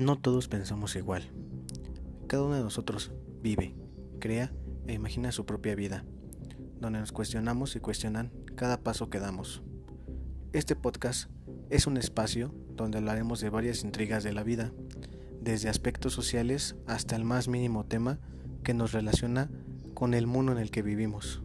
No todos pensamos igual. Cada uno de nosotros vive, crea e imagina su propia vida, donde nos cuestionamos y cuestionan cada paso que damos. Este podcast es un espacio donde hablaremos de varias intrigas de la vida, desde aspectos sociales hasta el más mínimo tema que nos relaciona con el mundo en el que vivimos.